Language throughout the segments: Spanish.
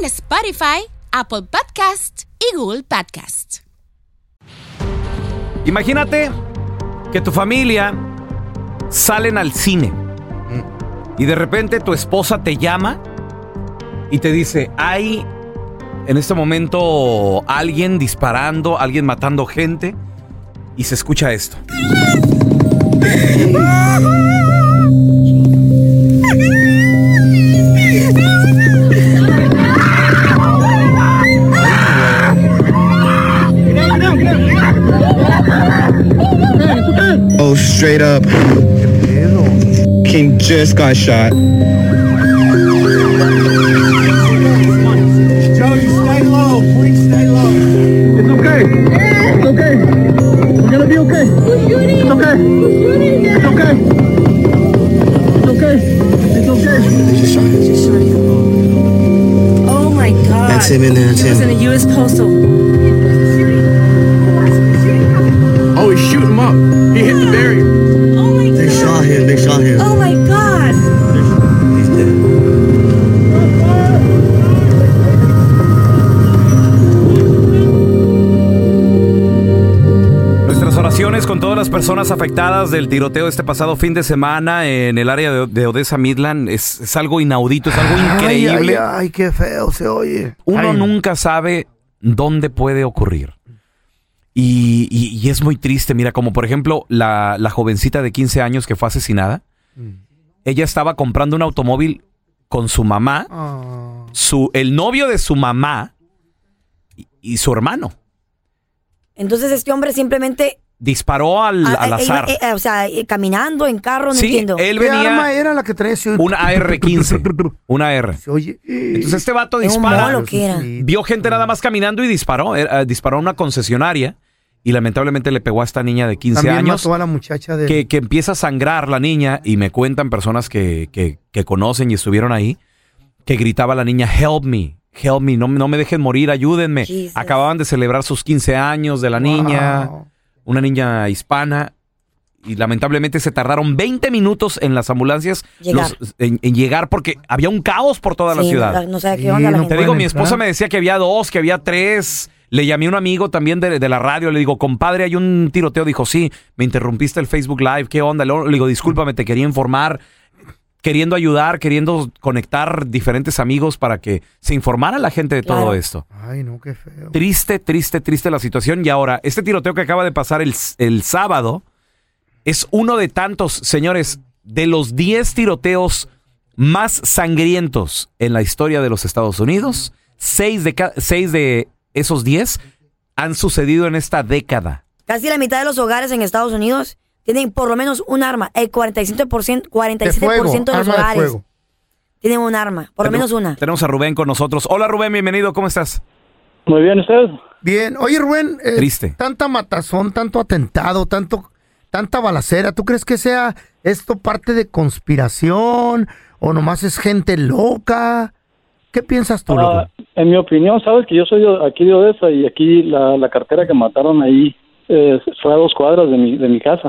en Spotify, Apple Podcast y Google Podcast. Imagínate que tu familia salen al cine y de repente tu esposa te llama y te dice, hay en este momento alguien disparando, alguien matando gente y se escucha esto. straight up. King just got shot. Joe, you stay low. Please stay low. It's okay. It's okay. We're gonna be okay. It's okay. It's okay. It's okay. It's okay. Oh my god. That's him in there, that's He was in a U.S. Postal. Oh, he's shooting him up. Con todas las personas afectadas del tiroteo este pasado fin de semana en el área de, de Odessa Midland es, es algo inaudito, es algo increíble. Ay, ay, ay, qué feo se oye. Uno Ay, nunca sabe dónde puede ocurrir. Y, y- y es muy triste, mira, como por ejemplo la, la jovencita de 15 años que fue asesinada. Ella estaba comprando un automóvil con su mamá, Ah, su, el novio de su mamá y, y su hermano. Entonces este hombre simplemente... Disparó al, ah, al eh, azar. eh, eh, o sea, eh, caminando en carro, no sí, entiendo. él ¿Qué arma venía era la que traía? una AR-15. Una AR. Se oye. Entonces este vato dispara. que era. Vio gente nada más caminando y disparó. Era- disparó a una concesionaria y lamentablemente le pegó a esta niña de 15 También años. mató a la muchacha de... que, que empieza a sangrar la niña y me cuentan personas que, que- que conocen y estuvieron ahí, que gritaba la niña, help me, help me, no, no me dejen morir, ayúdenme. Jesus. Acababan de celebrar sus 15 años de la niña, Wow. Una niña hispana, y lamentablemente se tardaron 20 minutos en las ambulancias Llegar. los- en, en llegar porque había un caos por toda la ciudad. No sabe qué Sí, onda la no Te digo, mi esposa me decía que había dos, que había tres. Le llamé a un amigo también de, de la radio, le digo, compadre, hay un tiroteo. Dijo, sí, me interrumpiste el Facebook Live, ¿qué onda? Le digo, discúlpame, te quería informar, queriendo ayudar, queriendo conectar diferentes amigos para que se informara la gente de todo esto. Ay, no, qué feo. Triste, triste, triste la situación. Y ahora, este tiroteo que acaba de pasar el, el sábado es uno de tantos, señores, de los 10 tiroteos más sangrientos en la historia de los Estados Unidos. Seis de, seis de esos 10 han sucedido en esta década. Casi la mitad de los hogares en Estados Unidos tienen por lo menos un arma. El 47%, 47% De fuego, de los de hogares fuego. tienen un arma. Por lo menos una. Tenemos a Rubén con nosotros. Hola Rubén, bienvenido, ¿cómo estás? Muy bien, ¿ustedes? Bien. Oye, Rubén. eh, Triste. Tanta matazón, tanto atentado, tanto, tanta balacera. ¿Tú crees que sea esto parte de conspiración o nomás es gente loca? ¿Qué piensas tú? Ah, en mi opinión, sabes que yo soy de- aquí de Odessa y aquí la, la cartera que mataron ahí eh, fue a dos cuadras de mi, de mi casa.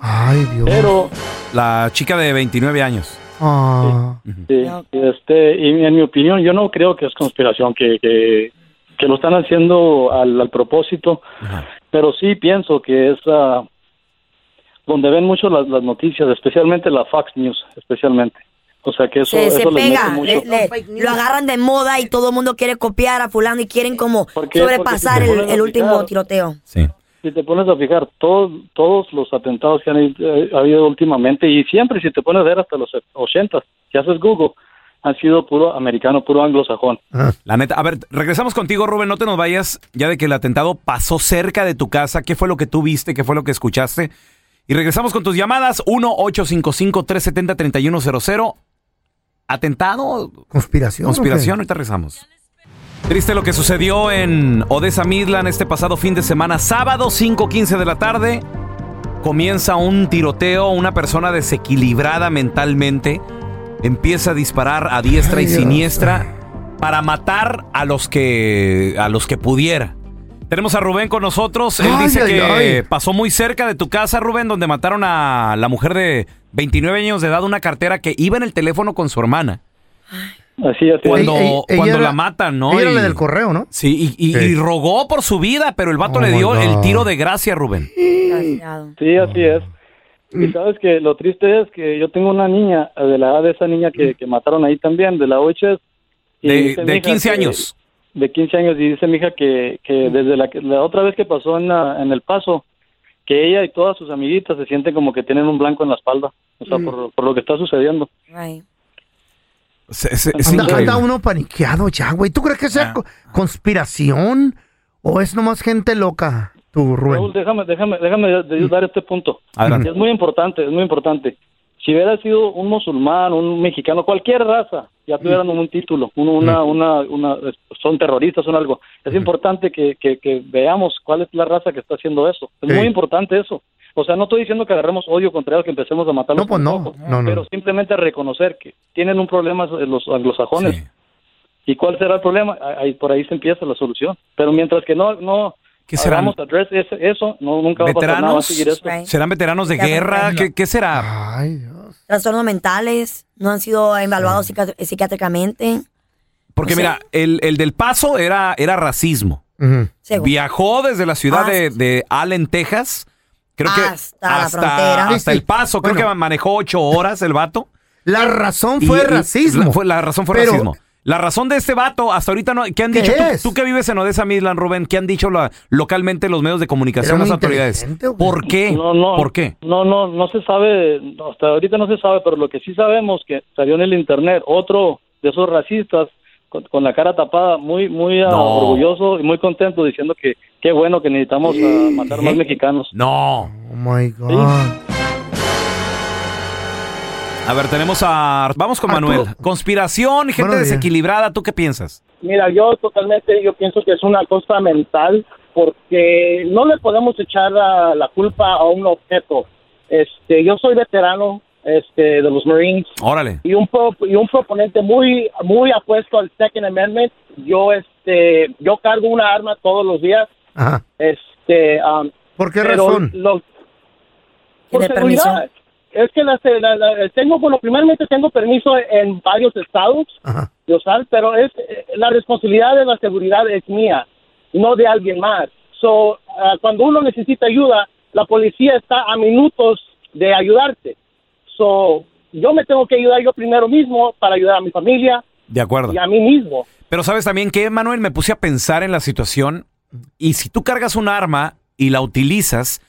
Ay, Dios. Pero, La chica de 29 años. Ah. sí, este, y en mi opinión, yo no creo que es conspiración, que, que, que lo están haciendo al, al propósito, pero sí pienso que es ah, donde ven mucho las, las noticias, especialmente la Fox News, especialmente. O sea que eso, Se, se eso les mete pega, mucho. le- le- lo agarran de moda y todo el mundo quiere copiar a fulano y quieren como Porque- sobrepasar porque si te el, el último tiroteo. Sí. Si te pones a fijar, todos, todos los atentados que han eh, habido últimamente, y siempre si te pones a ver hasta los 80, si haces Google, han sido puro americano, puro anglosajón. La neta, a ver, regresamos contigo, Rubén, no te nos vayas ya de que el atentado pasó cerca de tu casa. ¿Qué fue lo que tú viste? ¿Qué fue lo que escuchaste? Y regresamos con tus llamadas 1-855-370-3100. ¿Atentado? Conspiración. Conspiración, ¿o ahorita rezamos. Triste lo que sucedió en Odessa Midland este pasado fin de semana, sábado 5.15 de la tarde. Comienza un tiroteo, una persona desequilibrada mentalmente empieza a disparar a diestra Ay, y Dios. siniestra para matar a los que a los que pudiera. Tenemos a Rubén con nosotros. Él Ay, dice ay, que ay. pasó muy cerca de tu casa, Rubén, donde mataron a la mujer de 29 años de edad, una cartera que iba en el teléfono con su hermana. Así. Cuando, Ella- ella cuando era- la matan, ¿no? Ella era Y- la del correo, ¿no? Sí, y, y- Sí. y rogó por su vida, pero el vato Oh le my dio el tiro de gracia, Rubén. Sí, así es. Y sabes que lo triste es que yo tengo una niña, eh, de la edad de esa niña que, que mataron ahí también, de la OHS. y De, de hija 15 que- años. De 15 años, y dice mi hija que, que desde la, que- la otra vez que pasó en, la- en El Paso, que ella y todas sus amiguitas se sienten como que tienen un blanco en la espalda, o sea, por, por lo que está sucediendo. Right. Se- se- es Anda, uno paniqueado ya, güey. ¿Tú crees que sea Ah. co- conspiración o es nomás gente loca, tú, Raúl, Rubén? déjame, déjame, déjame de- dar este punto. Adelante. Es muy importante, es muy importante. Si hubiera sido un musulmán, un mexicano, cualquier raza, ya tuvieran un título, un- una, una, una, son terroristas, son algo. Es importante que, que, que veamos cuál es la raza que está haciendo eso. Es Sí. muy importante eso. O sea, no estoy diciendo que agarremos odio contra ellos, que empecemos a matarlos. No, pues no, no, no. Pero simplemente reconocer que tienen un problema los anglosajones. Sí. ¿Y cuál será el problema? Ahí, por ahí se empieza la solución. Pero mientras que no, no ¿Qué serán? ese- eso, no, nunca va a pasar nada. Va a ¿Veteranos? seguir esto. Right. ¿Serán veteranos de Ya, guerra? ¿Qué, qué será? Ay, Dios. Trastornos mentales, no han sido evaluados psiquiat- psiquiátricamente. Porque O sea- mira, el, el del paso era, era racismo. Ujú. Según. Viajó desde la ciudad de, Hasta- de Allen, Texas. Creo que Hasta la frontera. hasta Sí, sí. el paso. Creo Bueno. que manejó ocho horas el vato. La razón fue y- racismo. La, fue- la razón fue Pero- racismo. La razón de este vato, hasta ahorita no. ¿Qué han ¿Qué dicho? Tú, tú que vives en Odessa, Midland, Rubén, ¿qué han dicho la- localmente los medios de comunicación, las autoridades? ¿Por qué? No, no. ¿Por qué? No, no, no se sabe, hasta ahorita no se sabe, pero lo que sí sabemos que salió en el internet otro de esos racistas con, con la cara tapada, muy, muy orgulloso y muy contento diciendo que qué bueno que necesitamos matar más mexicanos. No. Oh my God. A ver, tenemos a. Vamos con Arturo. Manuel. Conspiración, gente desequilibrada. ¿Tú qué piensas? Mira, yo totalmente, yo pienso que es una cosa mental porque no le podemos echar la, la culpa a un objeto. Este, yo soy veterano este, de los Marines Órale. y un pro- y un proponente muy muy apuesto al Second Amendment. Yo este, yo cargo una arma todos los días. Ajá. Este, um, ¿Por qué razón? lo- por ¿Tiene seguridad. permiso? Es que la, la- la- tengo, bueno, primeramente tengo permiso en varios estados Ajá. de usar, pero es eh, la responsabilidad de la seguridad es mía, no de alguien más. So, ah, cuando uno necesita ayuda, la policía está a minutos de ayudarte. So, yo me tengo que ayudar yo primero mismo para ayudar a mi familia De acuerdo. y a mí mismo. Pero sabes también que, Manuel, me puse a pensar en la situación y si tú cargas un arma y la utilizas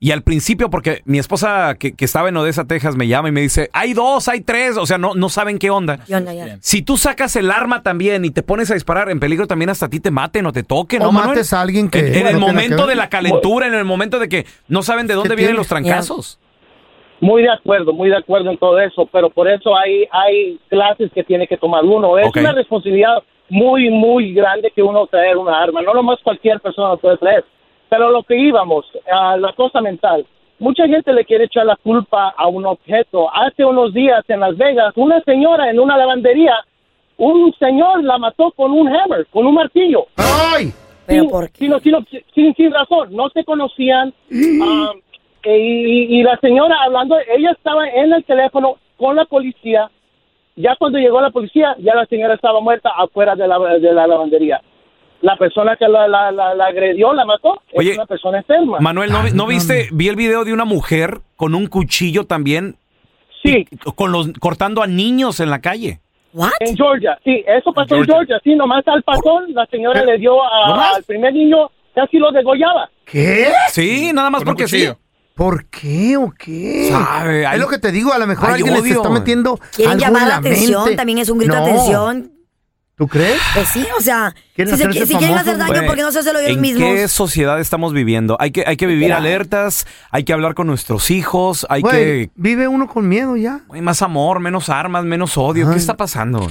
y al principio, porque mi esposa que, que estaba en Odessa, Texas, me llama y me dice, hay dos, hay tres, o sea, no, no saben qué onda. ¿Qué onda ya? Si tú sacas el arma también y te pones a disparar, en peligro también hasta a ti te maten o te toquen, O ¿no, Manuel? mates a alguien que En, el momento de la calentura, en el momento de que no saben de dónde vienen tiene? los trancazos. Muy de acuerdo, muy de acuerdo en todo eso, pero por eso hay, hay clases que tiene que tomar uno. Es una responsabilidad muy, muy grande que uno traer una arma. No nomás cualquier persona lo puede traer. Pero lo que íbamos, a la cosa mental. Mucha gente le quiere echar la culpa a un objeto. Hace unos días en Las Vegas, una señora en una lavandería, un señor la mató con un hammer, con un martillo. ¡Ay! ¿Pero sin, por qué? sin- sin- sin- sin razón, no se conocían. ah, e- y, y la señora hablando, ella estaba en el teléfono con la policía. Ya cuando llegó la policía, ya la señora estaba muerta afuera de la, de la lavandería. La persona que la, la, la- la agredió, la mató, Oye, es una persona enferma. Manuel, ¿no, vi- no Ay, viste? Vi el video de una mujer con un cuchillo también Sí. Con los, cortando a niños en la calle. En Georgia, sí, eso pasó en Georgia. Georgia, sí, nomás al pasón, la señora le dio al primer niño, casi lo degollaba. ¿Qué? Sí, nada más porque sí. ¿Por qué o qué? Sabe, hay- es lo que te digo, a lo mejor hay alguien les odio. está metiendo Quieren algo llamar en la atención, mente. también es un grito No. de atención. ¿Tú crees? Pues sí, o sea, si, Quieren se- hacerse si quieren famosos, hacer daño, Güey, ¿por qué no se lo ellos ¿En mismos? qué sociedad estamos viviendo? Hay que, hay que vivir Literal. alertas, hay que hablar con nuestros hijos, hay Güey, que... vive uno con miedo ya. Hay más amor, menos armas, menos odio. ¿Qué está pasando? güey?